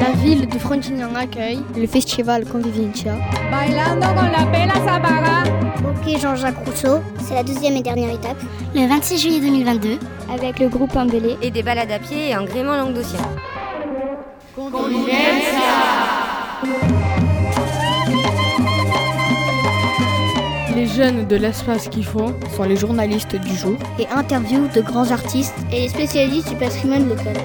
La ville de Frontignan accueille le festival Convivencia. Bailando con la pela Zapaga. Ok Jean-Jacques Rousseau, c'est la deuxième et dernière étape. Le 26 juillet 2022, avec le groupe Ambélé et des balades à pied et un gréement languedocien. Les jeunes de l'espace qu'il faut sont les journalistes du jour et interviews de grands artistes et les spécialistes du patrimoine local.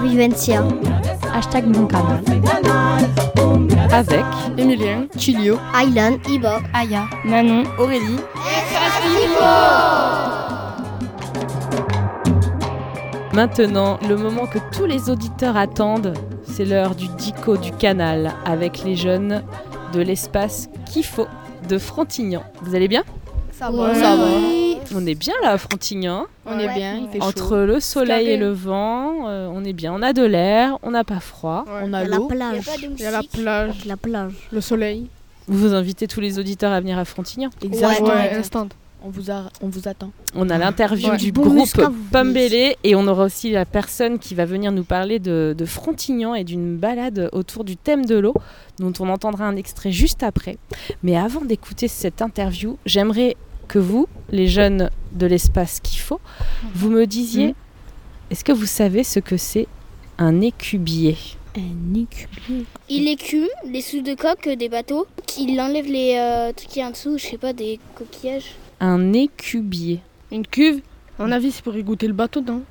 Vivencia. Hashtag mon canal. Avec Emilien, Chilio, Aylan, Iba, Aya, Manon, Aurélie. Maintenant, le moment que tous les auditeurs attendent, c'est l'heure du dico du canal avec les jeunes de l'espace Kifo de Frontignan. Vous allez bien? Ça va, ça va. On est bien là à Frontignan. On est bien, il fait Entre chaud. le soleil et le vent, euh, on est bien. On a de l'air, on n'a pas froid. Ouais. On a la l'eau, plage. Il y a la plage, la plage. le soleil. Vous vous invitez tous les auditeurs à venir à Frontignan. Exactement. On vous, a- on vous attend. On a l'interview Ouais. du Bon groupe Pombélé et on aura aussi la personne qui va venir nous parler de, de Frontignan et d'une balade autour du thème de l'eau dont on entendra un extrait juste après. Mais avant d'écouter cette interview, j'aimerais que vous, les jeunes de l'espace qu'il faut, vous me disiez, Mhm. est-ce que vous savez ce que c'est un écubier? Un écubier. Il écume les sous de coque des bateaux, qu'il enlève les euh, trucs qui y a en dessous, je sais pas, des coquillages. Un écubier. Une cuve À mon avis, c'est pour égoutter le bateau, non?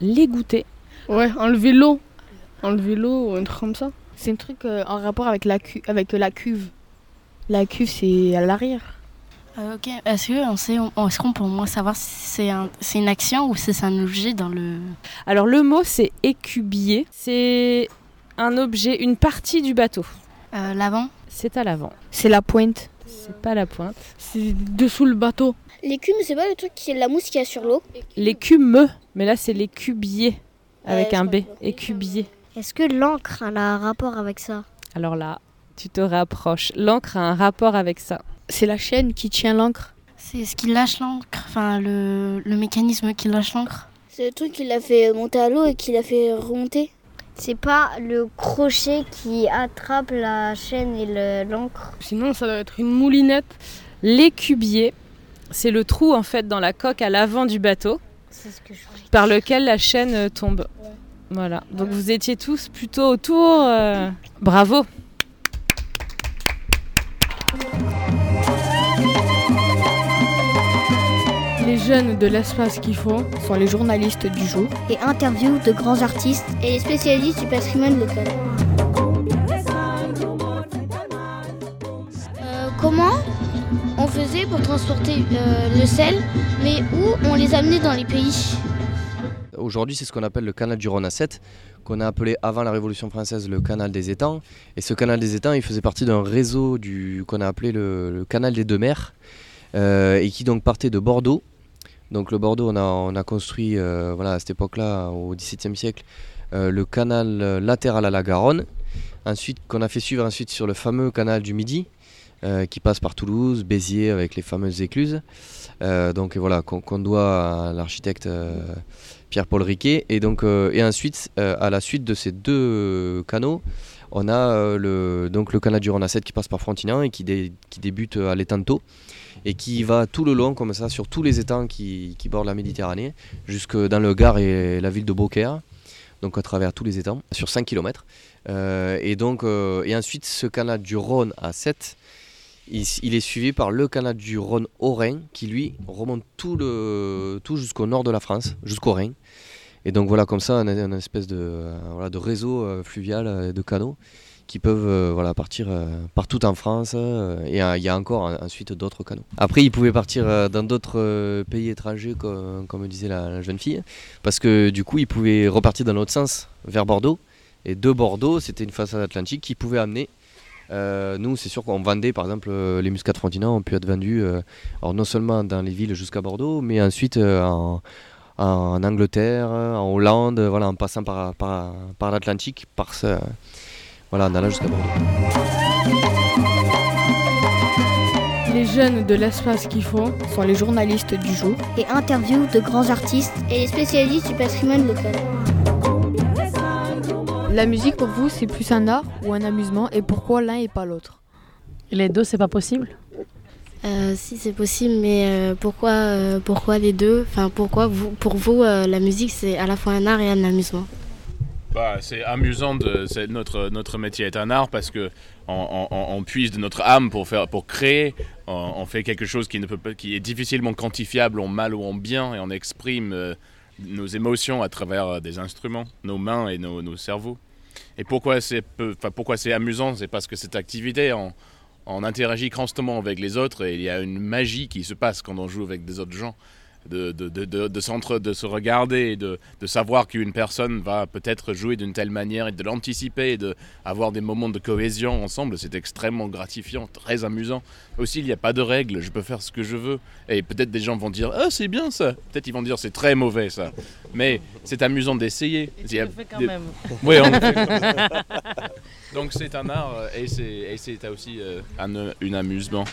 L'égoutter. Ouais, enlever l'eau. Enlever l'eau ou un truc comme ça. C'est un truc euh, en rapport avec la, cu- avec la cuve. La cuve, c'est à l'arrière. Euh, ok, est-ce qu'on sait, on- est-ce qu'on peut au moins savoir si c'est un, c'est une action ou si c'est un objet dans le. Alors le mot c'est écubier. C'est un objet, une partie du bateau. Euh, l'avant C'est à l'avant. C'est la pointe. C'est pas la pointe. C'est dessous le bateau. L'écume, c'est pas le truc qui est la mousse qu'il y a sur l'eau. L'écume, mais là c'est l'écubier avec Ouais, un B. Écubier. Est-ce que l'encre a un rapport avec ça? Alors là, tu te rapproches. L'encre a un rapport avec ça. C'est la chaîne qui tient l'encre. C'est ce qui lâche l'encre, enfin le, le mécanisme qui lâche l'encre? C'est le truc qui l'a fait monter à l'eau et qui l'a fait remonter. C'est pas le crochet qui attrape la chaîne et le- l'encre Sinon, ça doit être une moulinette. L'écubier, c'est le trou en fait dans la coque à l'avant du bateau ce que je par lequel la chaîne tombe. Voilà. Donc vous étiez tous plutôt autour. euh, Bravo. Jeunes de l'espace qu'il faut sont les journalistes du jour. Et interviews de grands artistes Et les spécialistes du patrimoine local. Euh, comment on faisait pour transporter euh, le sel, mais où on les amenait dans les pays? Aujourd'hui, c'est ce qu'on appelle le canal du Rhône à 7, qu'on a appelé avant la Révolution française le canal des étangs. Et ce canal des étangs, il faisait partie d'un réseau du, qu'on a appelé le, le canal des deux mers, euh, et qui donc partait de Bordeaux. Donc le Bordeaux, on a, on a construit euh, voilà, à cette époque-là, au XVIIe siècle, euh, le canal euh, latéral à la Garonne. Ensuite, qu'on a fait suivre ensuite sur le fameux canal du Midi, qui passe par Toulouse, Béziers avec les fameuses écluses. Donc voilà, qu'on doit à l'architecte Pierre-Paul Riquet. Et, donc, et ensuite, à la suite de ces deux canaux, on a euh, le, donc le canal du Rhône à 7 qui passe par Frontignan et qui, dé- qui débute à l'Étanto et qui va tout le long, comme ça, sur tous les étangs qui, bordent la Méditerranée, jusque dans le Gard et la ville de Beaucaire, donc à travers tous les étangs, sur 5 km. euh, et ensuite, ce canal du Rhône à 7, il, est suivi par le canal du Rhône au Rhin, qui lui remonte tout jusqu'au nord de la France, jusqu'au Rhin. Et donc voilà, comme ça, on a une espèce de, euh, réseau euh, fluvial euh, de canaux qui peuvent voilà, partir partout en France. et il y a encore ensuite d'autres canaux. Après, ils pouvaient partir dans d'autres pays étrangers, comme, comme disait la, jeune fille, parce que du coup, ils pouvaient repartir dans l'autre sens, vers Bordeaux. Et de Bordeaux, c'était une façade atlantique qui pouvait amener. nous, c'est sûr qu'on vendait, par exemple, les muscats de Frontignan ont pu être vendus, non seulement dans les villes jusqu'à Bordeaux, mais ensuite en, en Angleterre, en Hollande, voilà, en passant par, par, par l'Atlantique, par ce, voilà, en allant jusqu'à Bordeaux. Les jeunes de l'espace qui font sont les journalistes du jour. Et interviews de grands artistes. Et les spécialistes du patrimoine local. La musique pour vous, c'est plus un art ou un amusement? Et pourquoi l'un et pas l'autre? Les deux, c'est pas possible Euh, si c'est possible, mais euh, pourquoi, euh, pourquoi les deux? Enfin, pourquoi pour vous, la musique c'est à la fois un art et un amusement? Bah, c'est amusant, de, notre, notre métier est un art parce que on, on- puise de notre âme pour, faire, pour créer, on, fait quelque chose qui, ne peut, qui est difficilement quantifiable en mal ou en bien et on exprime nos émotions à travers des instruments, nos mains et nos, nos cerveaux. Et pourquoi c'est, pourquoi c'est amusant? C'est parce que cette activité, on, on interagit constamment avec les autres et il y a une magie qui se passe quand on joue avec des autres gens. De, de, de, de, de s'entre- de se regarder et de, de savoir qu'une personne va peut-être jouer d'une telle manière et de l'anticiper et d'avoir des moments de cohésion ensemble, c'est extrêmement gratifiant, très amusant. Aussi, il n'y a pas de règles, je peux faire ce que je veux. Et peut-être des gens vont dire Ah, c'est bien ça Peut-être ils vont dire C'est très mauvais ça. Mais c'est amusant d'essayer. A le fais quand des- même. Oui, on le fait quand même. Donc c'est un art euh, et c'est et c'est aussi euh, un, un amusement.